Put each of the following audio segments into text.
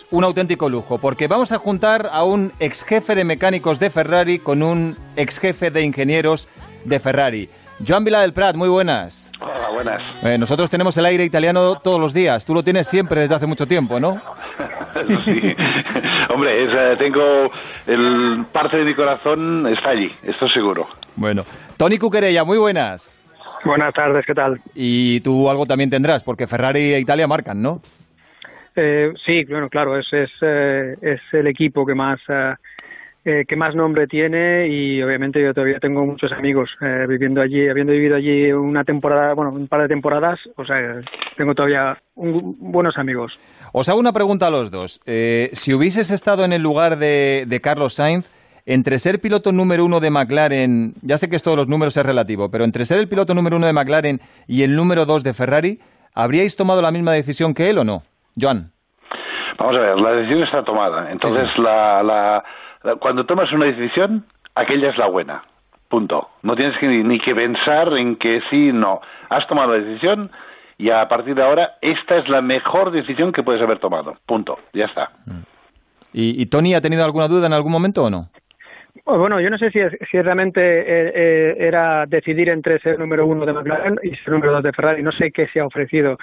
es un auténtico lujo, porque vamos a juntar a un ex jefe de mecánicos de Ferrari con un ex jefe de ingenieros de Ferrari. Joan Vila del Prat, muy buenas. Hola, buenas. Eh, nosotros tenemos el aire italiano todos los días. Tú lo tienes siempre desde hace mucho tiempo, ¿no? sí. Hombre, eh, tengo el parte de mi corazón está allí, esto seguro. Bueno, Tony Cuquerella, muy buenas. Buenas tardes, ¿qué tal? Y tú algo también tendrás, porque Ferrari e Italia marcan, ¿no? Eh, sí, bueno, claro, es, es, es el equipo que más eh, que más nombre tiene y obviamente yo todavía tengo muchos amigos eh, viviendo allí, habiendo vivido allí una temporada, bueno, un par de temporadas, o sea, tengo todavía buenos amigos. Os hago una pregunta a los dos. Eh, si hubieses estado en el lugar de, Carlos Sainz, entre ser piloto número uno de McLaren, ya sé que esto de los números es relativo, pero entre ser el piloto número uno de McLaren y el número dos de Ferrari, ¿habríais tomado la misma decisión que él o no? Joan. Vamos a ver, la decisión está tomada. Entonces, la cuando tomas una decisión, aquella es la buena. Punto. No tienes que, ni, que pensar en que sí, no. Has tomado la decisión y a partir de ahora esta es la mejor decisión que puedes haber tomado. Punto. Ya está. ¿Y, Tony ha tenido alguna duda en algún momento o no? Oh, bueno, yo no sé si, si realmente eh, eh, era decidir entre ser número uno de McLaren y ser número dos de Ferrari. No sé qué se ha ofrecido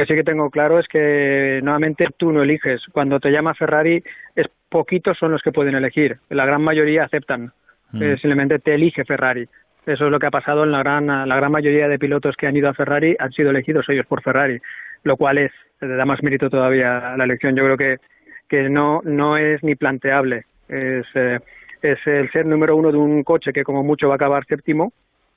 que sí que tengo claro es que nuevamente tú no eliges. Cuando te llama Ferrari, es poquitos son los que pueden elegir. La gran mayoría aceptan. Mm. Eh, simplemente te elige Ferrari. Eso es lo que ha pasado en la gran, la gran mayoría de pilotos que han ido a Ferrari han sido elegidos ellos por Ferrari, lo cual es, le da más mérito todavía a la elección. Yo creo que, que no, no es ni planteable. Es, eh, es el ser número uno de un coche que como mucho va a acabar séptimo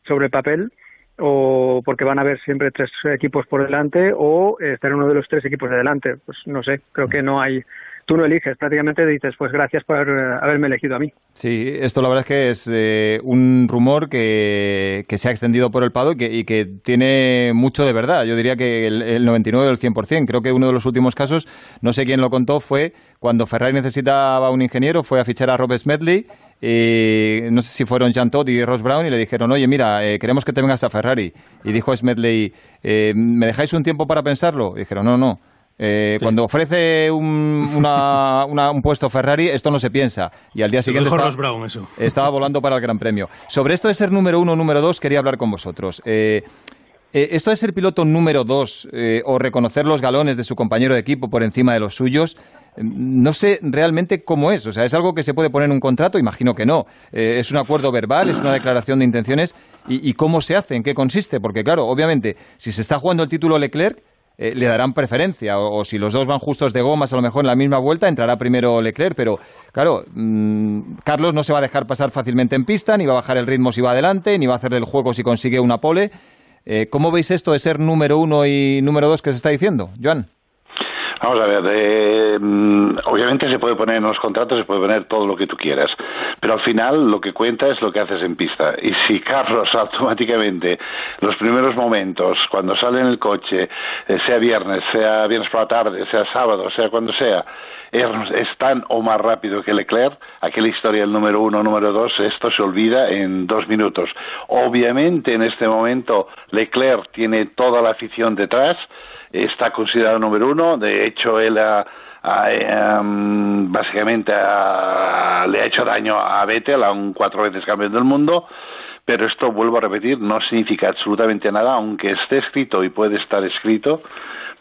sobre el papel o porque van a haber siempre tres equipos por delante o estar uno de los tres equipos de delante. Pues no sé, creo que no hay tú no eliges, prácticamente dices, pues gracias por haberme elegido a mí. Sí, esto la verdad es que es eh, un rumor que, se ha extendido por el Pado y que, y que tiene mucho de verdad. Yo diría que el, el 99 o el 100%. Creo que uno de los últimos casos, no sé quién lo contó, fue cuando Ferrari necesitaba un ingeniero, fue a fichar a Robert Smedley y no sé si fueron Jean Todt y Ross Brown y le dijeron, oye, mira, eh, queremos que te vengas a Ferrari. Y dijo Smedley, eh, ¿me dejáis un tiempo para pensarlo? Y dijeron, no, no. Eh, cuando ofrece un, un, puesto Ferrari, esto no se piensa. Y al día siguiente estaba, Brown, eso. estaba, volando para el Gran Premio. Sobre esto de ser número uno o número dos, quería hablar con vosotros. Esto de ser piloto número dos o reconocer los galones de su compañero de equipo por encima de los suyos, no sé realmente cómo es. O sea, ¿es algo que se puede poner en un contrato? Imagino que no. Eh, ¿Es un acuerdo verbal? ¿Es una declaración de intenciones? ¿Y, cómo se hace? ¿En qué consiste? Porque, claro, obviamente, si se está jugando el título Leclerc, eh, le darán preferencia. O, si los dos van justos de gomas, a lo mejor en la misma vuelta, entrará primero Leclerc. Pero, claro, mm, Carlos no se va a dejar pasar fácilmente en pista, ni va a bajar el ritmo si va adelante, ni va a hacer el juego si consigue una pole. Eh, ¿Cómo veis esto de ser número uno y número dos que se está diciendo, Joan? Vamos a ver, eh, mm, obviamente se puede poner en los contratos, se puede poner todo lo que tú quieras, pero al final lo que cuenta es lo que haces en pista. Y si Carlos automáticamente, los primeros momentos, cuando sale en el coche, eh, sea viernes, sea viernes por la tarde, sea sábado, sea cuando sea, es, tan o más rápido que Leclerc, aquella historia del número uno, número dos, esto se olvida en dos minutos. Obviamente en este momento Leclerc tiene toda la afición detrás, está considerado número uno. De hecho, él ha, em, básicamente le ha hecho daño a Vettel, a un cuatro veces campeón del mundo. Pero esto, vuelvo a repetir, no significa absolutamente nada, aunque esté escrito y puede estar escrito,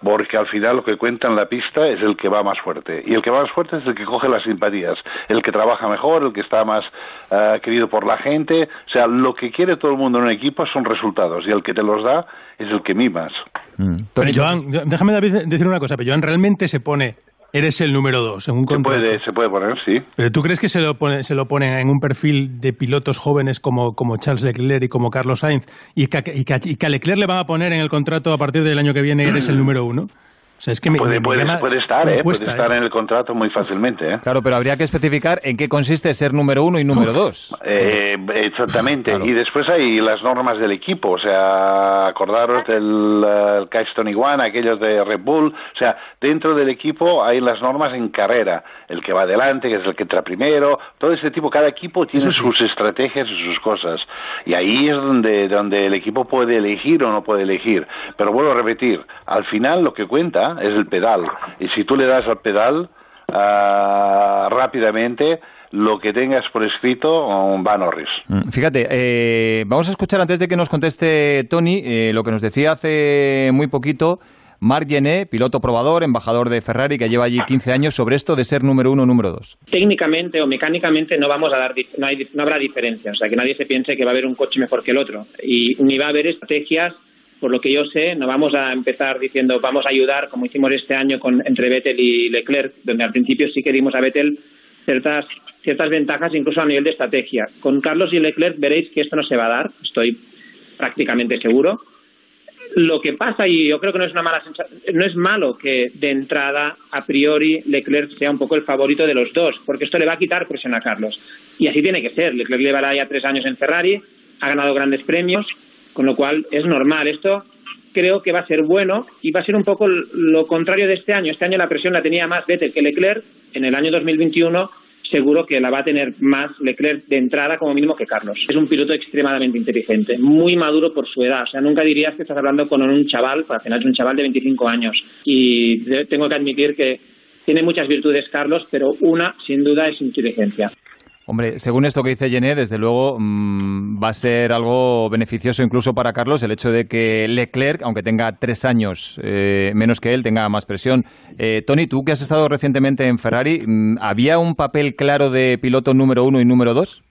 porque al final lo que cuenta en la pista es el que va más fuerte. Y el que va más fuerte es el que coge las simpatías, el que trabaja mejor, el que está más eh, querido por la gente. O sea, lo que quiere todo el mundo en un equipo son resultados, y el que te los da es el que mimas. Mm. Pero Joan, déjame decir una cosa, pero Joan realmente se pone Eres el número dos en un contrato. Se puede, se puede poner, sí. ¿Pero tú crees que se lo, pone, se lo ponen en un perfil de pilotos jóvenes como, como Charles Leclerc y como Carlos Sainz y que, y, que, y que a Leclerc le van a poner en el contrato a partir del año que viene eres el número uno? Es que puede, puede, estar, ¿eh? puede estar ¿eh? en el contrato muy fácilmente. ¿eh? Claro, pero habría que especificar en qué consiste ser número uno y número dos. Eh, exactamente. Y después hay las normas del equipo. O sea, acordaros del uh, Keystone Iguana, aquellos de Red Bull. O sea, dentro del equipo hay las normas en carrera. El que va adelante, que es el que entra primero. Todo ese tipo. Cada equipo tiene sus estrategias y sus cosas. Y ahí es donde, donde el equipo puede elegir o no puede elegir. Pero vuelvo a repetir. Al final lo que cuenta es el pedal. Y si tú le das al pedal, ah, rápidamente lo que tengas por escrito va Norris. Mm, fíjate, eh, vamos a escuchar antes de que nos conteste Tony eh, lo que nos decía hace muy poquito Marc Gené, piloto probador, embajador de Ferrari, que lleva allí 15 años, sobre esto de ser número uno o número dos. Técnicamente o mecánicamente no vamos a dar, no, hay, no habrá diferencia, o sea, que nadie se piense que va a haber un coche mejor que el otro y ni va a haber estrategias por lo que yo sé, no vamos a empezar diciendo vamos a ayudar, como hicimos este año con, entre Vettel y Leclerc, donde al principio sí que dimos a Vettel ciertas, ciertas ventajas, incluso a nivel de estrategia. Con Carlos y Leclerc veréis que esto no se va a dar, estoy prácticamente seguro. Lo que pasa, y yo creo que no es una mala no es malo que de entrada, a priori, Leclerc sea un poco el favorito de los dos, porque esto le va a quitar presión a Carlos. Y así tiene que ser. Leclerc llevará ya tres años en Ferrari, ha ganado grandes premios, con lo cual es normal. Esto creo que va a ser bueno y va a ser un poco lo contrario de este año. Este año la presión la tenía más Vettel que Leclerc. En el año 2021 seguro que la va a tener más Leclerc de entrada como mínimo que Carlos. Es un piloto extremadamente inteligente, muy maduro por su edad. O sea, nunca dirías que estás hablando con un chaval, al final es un chaval de 25 años. Y tengo que admitir que tiene muchas virtudes Carlos, pero una sin duda es inteligencia. Hombre, según esto que dice Gené, desde luego mm, va a ser algo beneficioso incluso para Carlos el hecho de que Leclerc, aunque tenga tres años eh, menos que él, tenga más presión. Eh, Tony, tú que has estado recientemente en Ferrari, mm, ¿había un papel claro de piloto número uno y número dos?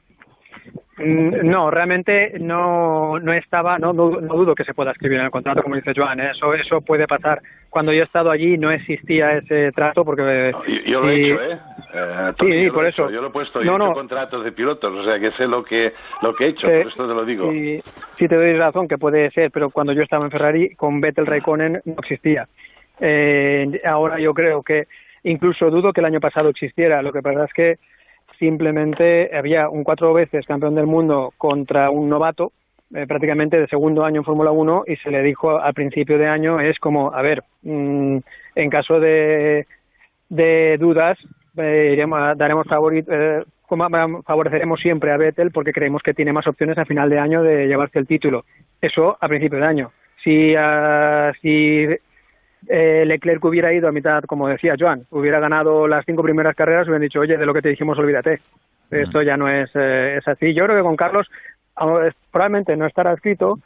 Mm, no, realmente no, no estaba, no, no, dudo que se pueda escribir en el contrato, como dice Joan, ¿eh? eso, eso puede pasar. Cuando yo he estado allí no existía ese trato porque... yo, lo he hecho, ¿eh? Eh sí, por eso. Yo lo he puesto, yo no, contratos de pilotos, o sea que sé lo que, lo que he hecho, por esto te lo digo. Sí, sí, te doy razón que puede ser, pero cuando yo estaba en Ferrari con Vettel Raikkonen no existía. Eh, ahora yo creo que incluso dudo que el año pasado existiera, lo que pasa es que simplemente había un cuatro veces campeón del mundo contra un novato, eh, prácticamente de segundo año en Fórmula 1, y se le dijo al principio de año, es como, a ver, mm, en caso de, de dudas, eh, daremos eh, favoreceremos siempre a Vettel porque creemos que tiene más opciones a final de año de llevarse el título. Eso a principio de año. Si, uh, si eh, Leclerc hubiera ido a mitad, como decía Joan, hubiera ganado las cinco primeras carreras, hubieran dicho, oye, de lo que te dijimos, olvídate. Esto ya no es, eh, es así. Yo creo que con Carlos probablemente no estará escrito,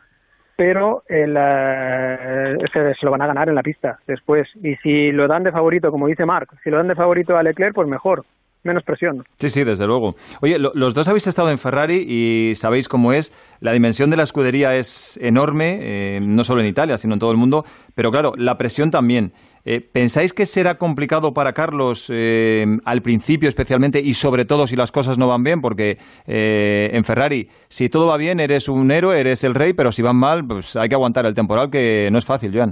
pero el, eh, se, se, lo van a ganar en la pista después. Y si lo dan de favorito, como dice Marc, si lo dan de favorito a Leclerc, pues mejor menos presión. Sí, sí, desde luego. Oye, los dos habéis estado en Ferrari y sabéis cómo es. La dimensión de la escudería es enorme, eh, no solo en Italia, sino en todo el mundo. Pero claro, la presión también. Eh, ¿Pensáis que será complicado para Carlos eh, al principio especialmente y sobre todo si las cosas no van bien? Porque en Ferrari, si todo va bien, eres un héroe, eres el rey, pero si van mal, pues hay que aguantar el temporal, que no es fácil, Joan.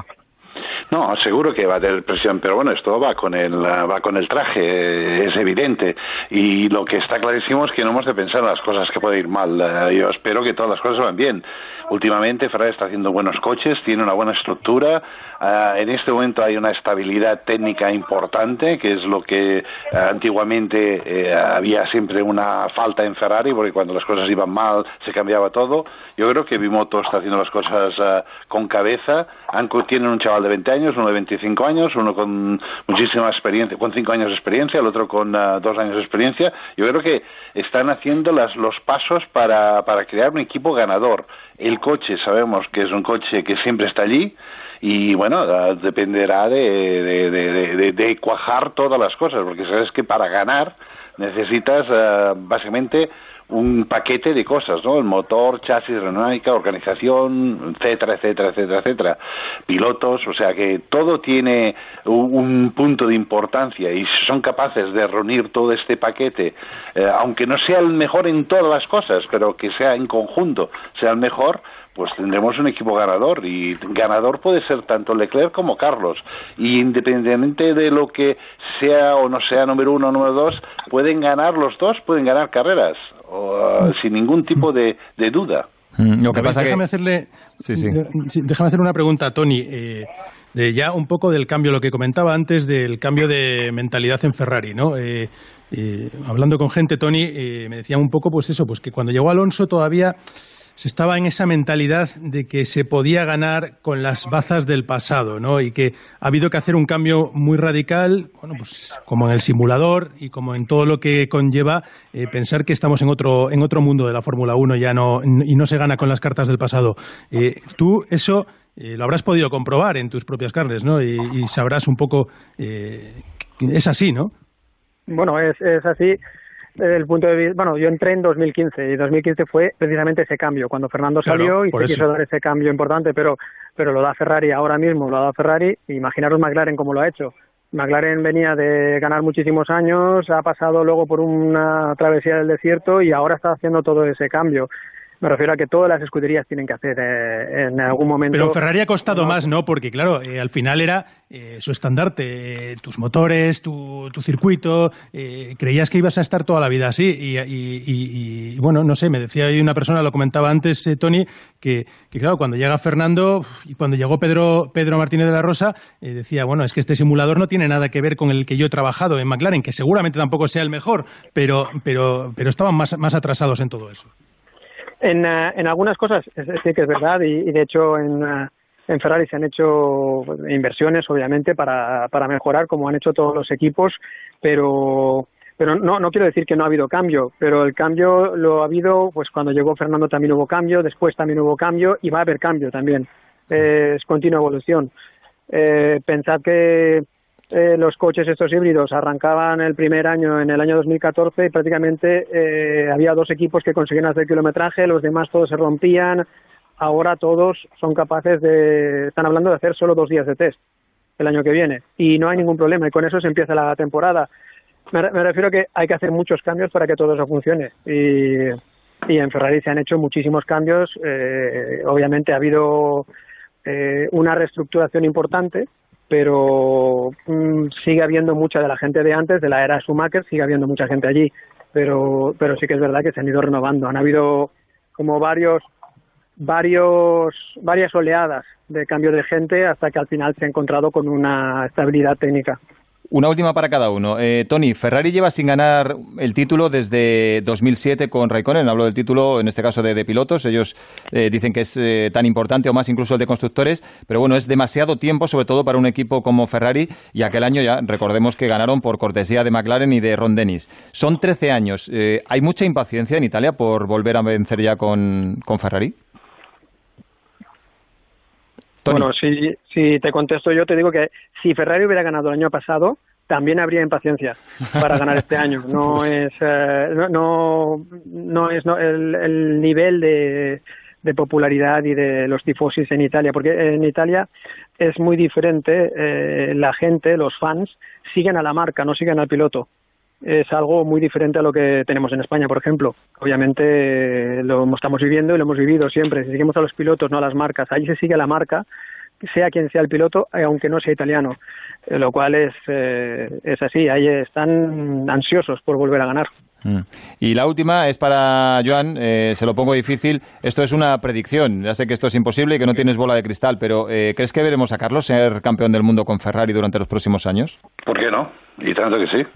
No, seguro que va a tener presión, pero bueno, esto va con el va con el traje, es evidente. Y lo que está clarísimo es que no hemos de pensar en las cosas que pueden ir mal. Eh, yo espero que todas las cosas van bien. Últimamente Ferrari está haciendo buenos coches, tiene una buena estructura. Ah, en este momento hay una estabilidad técnica importante, que es lo que eh, antiguamente eh, había siempre una falta en Ferrari, porque cuando las cosas iban mal se cambiaba todo. Yo creo que Bimoto está haciendo las cosas ah, con cabeza. Anco tiene un chaval de 20 años, uno de 25 años, uno con muchísima experiencia, con 5 años de experiencia, el otro con 2 ah, años de experiencia. Yo creo que están haciendo las, los pasos para, para crear un equipo ganador. El coche sabemos que es un coche que siempre está allí y bueno, dependerá de, de, cuajar todas las cosas, porque sabes que para ganar necesitas uh, básicamente un paquete de cosas, ¿no? El motor, chasis aerodinámica, organización, etcétera, etcétera, etcétera, etcétera. Pilotos, o sea que todo tiene un, punto de importancia y son capaces de reunir todo este paquete, eh, aunque no sea el mejor en todas las cosas, pero que sea en conjunto, sea el mejor, pues tendremos un equipo ganador y ganador puede ser tanto Leclerc como Carlos y independientemente de lo que sea o no sea número uno o número dos pueden ganar los dos pueden ganar carreras uh, sin ningún tipo de, duda. Mm, lo que pasa déjame hacerle déjame hacer una pregunta a Tony eh, de ya un poco del cambio lo que comentaba antes del cambio de mentalidad en Ferrari no eh, eh, hablando con gente Tony me decía un poco pues eso pues que cuando llegó Alonso todavía se estaba en esa mentalidad de que se podía ganar con las bazas del pasado, ¿no? Y que ha habido que hacer un cambio muy radical, bueno, pues como en el simulador y como en todo lo que conlleva eh, pensar que estamos en otro, en otro mundo de la Fórmula 1 ya no, y no se gana con las cartas del pasado. Eh, tú eso eh, lo habrás podido comprobar en tus propias carnes, ¿no? Y, sabrás un poco, es así, ¿no? Bueno, es, es así el punto de vista, bueno, yo entré en 2015 y 2015 fue precisamente ese cambio, cuando Fernando salió y se quiso dar ese cambio importante, pero, pero lo da Ferrari ahora mismo, lo da Ferrari, imaginaros McLaren cómo lo ha hecho. McLaren venía de ganar muchísimos años, ha pasado luego por una travesía del desierto y ahora está haciendo todo ese cambio. Me refiero a que todas las escuderías tienen que hacer eh, en algún momento. Pero Ferrari ha costado más, ¿no? Porque, claro, eh, al final era eh, su estandarte, tus motores, tu, circuito. creías que ibas a estar toda la vida así. Y, bueno, no sé, me decía ahí una persona, lo comentaba antes, Tony, que, claro, cuando llega Fernando y cuando llegó Pedro, Pedro Martínez de la Rosa, decía, bueno, es que este simulador no tiene nada que ver con el que yo he trabajado en McLaren, que seguramente tampoco sea el mejor, pero, pero, pero estaban más, más atrasados en todo eso. En, eh, en algunas cosas sí que es verdad y, de hecho en, eh, en Ferrari se han hecho inversiones obviamente para, para mejorar como han hecho todos los equipos, pero pero no, no quiero decir que no ha habido cambio, pero el cambio lo ha habido, pues cuando llegó Fernando también hubo cambio, después también hubo cambio y va a haber cambio también. es continua evolución. Eh, pensad que eh, los coches estos híbridos arrancaban el primer año en el año 2014 y prácticamente eh, había dos equipos que conseguían hacer kilometraje, los demás todos se rompían. Ahora todos son capaces de, están hablando de hacer solo dos días de test el año que viene y no hay ningún problema y con eso se empieza la temporada. Me, refiero a que hay que hacer muchos cambios para que todo eso funcione y, en Ferrari se han hecho muchísimos cambios. Eh, obviamente ha habido una reestructuración importante pero mm, sigue habiendo mucha de la gente de antes, de la era Schumacher, sigue habiendo mucha gente allí, pero, pero sí que es verdad que se han ido renovando. Han habido como varios, varios, varias oleadas de cambio de gente hasta que al final se ha encontrado con una estabilidad técnica. Una última para cada uno. Eh, Tony, Ferrari lleva sin ganar el título desde 2007 con Raikkonen. Hablo del título, en este caso, de, pilotos. Ellos eh, dicen que es eh, tan importante o más incluso el de constructores. Pero bueno, es demasiado tiempo, sobre todo para un equipo como Ferrari. Y aquel año ya, recordemos que ganaron por cortesía de McLaren y de Ron Dennis. Son 13 años. ¿Hay mucha impaciencia en Italia por volver a vencer ya con, Ferrari? Bueno, si, si te contesto yo, te digo que si Ferrari hubiera ganado el año pasado, también habría impaciencia para ganar este año. No pues es, eh, no, no, es el, nivel de, de, popularidad y de los tifosis en Italia, porque en Italia es muy diferente. Eh, la gente, los fans, siguen a la marca, no siguen al piloto. Es algo muy diferente a lo que tenemos en España, por ejemplo. Obviamente lo estamos viviendo y lo hemos vivido siempre. Si seguimos a los pilotos, no a las marcas. Ahí se sigue a la marca sea quien sea el piloto, eh, aunque no sea italiano, eh, lo cual es, eh, es así, ahí están ansiosos por volver a ganar. Mm. Y la última es para Joan, se lo pongo difícil. Esto es una predicción. Ya sé que esto es imposible y que no tienes bola de cristal, pero ¿crees que veremos a Carlos ser campeón del mundo con Ferrari durante los próximos años? ¿Por qué no? Y tanto que sí.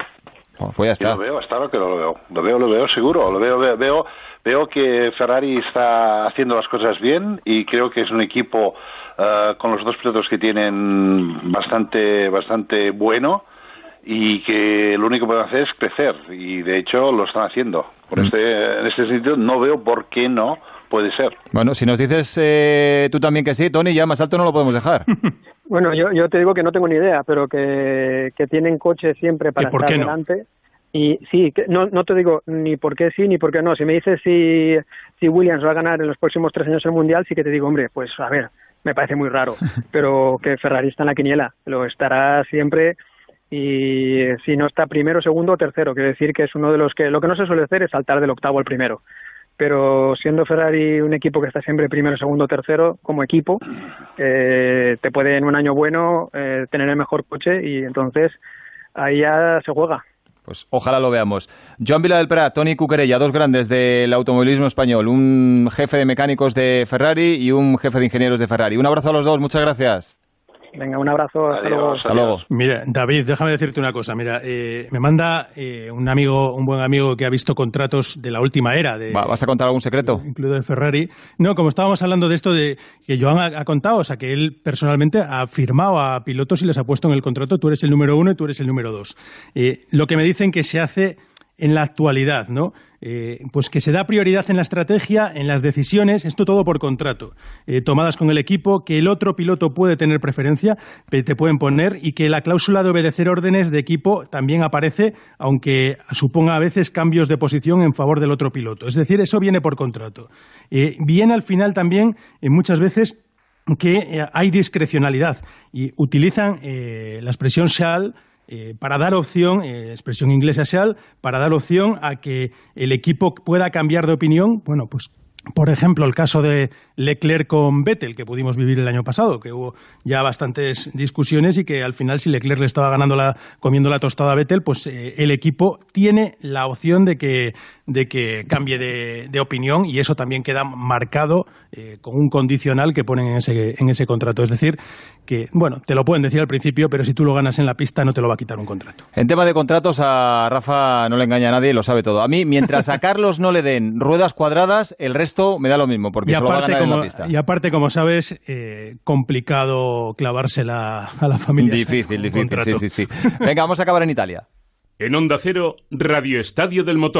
Pues ya está. lo veo, hasta ahora que lo veo. Lo veo, lo veo seguro. Lo veo, veo, veo, veo que Ferrari está haciendo las cosas bien y creo que es un equipo eh, con los dos pilotos que tienen bastante, bastante bueno y que lo único que pueden hacer es crecer y de hecho lo están haciendo. Por mm. este, en este sentido no veo por qué no puede ser. Bueno, si nos dices eh, tú también que sí, Tony, ya más alto no lo podemos dejar. bueno, yo, yo te digo que no tengo ni idea, pero que, que tienen coche siempre para estar adelante. Y sí, no, no te digo ni por qué sí ni por qué no. Si me dices si, si Williams va a ganar en los próximos tres años el Mundial, sí que te digo, hombre, pues a ver, me parece muy raro, pero que Ferrari está en la quiniela, lo estará siempre y si no está primero, segundo o tercero, quiere decir que es uno de los que lo que no se suele hacer es saltar del octavo al primero. Pero siendo Ferrari un equipo que está siempre primero, segundo, tercero, como equipo, eh, te puede en un año bueno eh, tener el mejor coche y entonces ahí ya se juega. Pues ojalá lo veamos. Joan Vila del Prat, Tony Cuquerella, dos grandes del automovilismo español, un jefe de mecánicos de Ferrari y un jefe de ingenieros de Ferrari. Un abrazo a los dos, muchas gracias. Venga, un abrazo. Hasta luego. Hasta luego. Mira, David, déjame decirte una cosa. Mira, eh, me manda eh, un amigo, un buen amigo que ha visto contratos de la última era. De, ¿Vas a contar algún secreto? incluido de Ferrari. No, como estábamos hablando de esto de que Joan ha, ha contado, o sea, que él personalmente ha firmado a pilotos y les ha puesto en el contrato, tú eres el número uno y tú eres el número dos. Eh, lo que me dicen que se hace en la actualidad, ¿no? Eh, pues que se da prioridad en la estrategia, en las decisiones, esto todo por contrato, eh, tomadas con el equipo, que el otro piloto puede tener preferencia, te pueden poner, y que la cláusula de obedecer órdenes de equipo también aparece, aunque suponga a veces cambios de posición en favor del otro piloto. Es decir, eso viene por contrato. Eh, viene al final también, muchas veces, que hay discrecionalidad y utilizan la expresión shall eh, para dar opción, eh, expresión inglesa shall, para dar opción a que el equipo pueda cambiar de opinión. Bueno, pues por ejemplo, el caso de Leclerc con Vettel, que pudimos vivir el año pasado, que hubo ya bastantes discusiones y que al final, si Leclerc le estaba ganando la, comiendo la tostada a Vettel, pues eh, el equipo tiene la opción de que, de que cambie de, de opinión y eso también queda marcado eh, con un condicional que ponen en ese, en ese contrato. Es decir, que, bueno, te lo pueden decir al principio, pero si tú lo ganas en la pista no te lo va a quitar un contrato. En tema de contratos, a Rafa no le engaña a nadie, lo sabe todo. A mí, mientras a Carlos no le den ruedas cuadradas, el resto me da lo mismo, porque Y se lo va a aparte, en como, la pista. y aparte, como sabes, eh, complicado clavársela a la familia. Difícil, difícil, contrato. sí, sí, sí. Venga, vamos a acabar en Italia. En Onda Cero, Radio Estadio del Motor.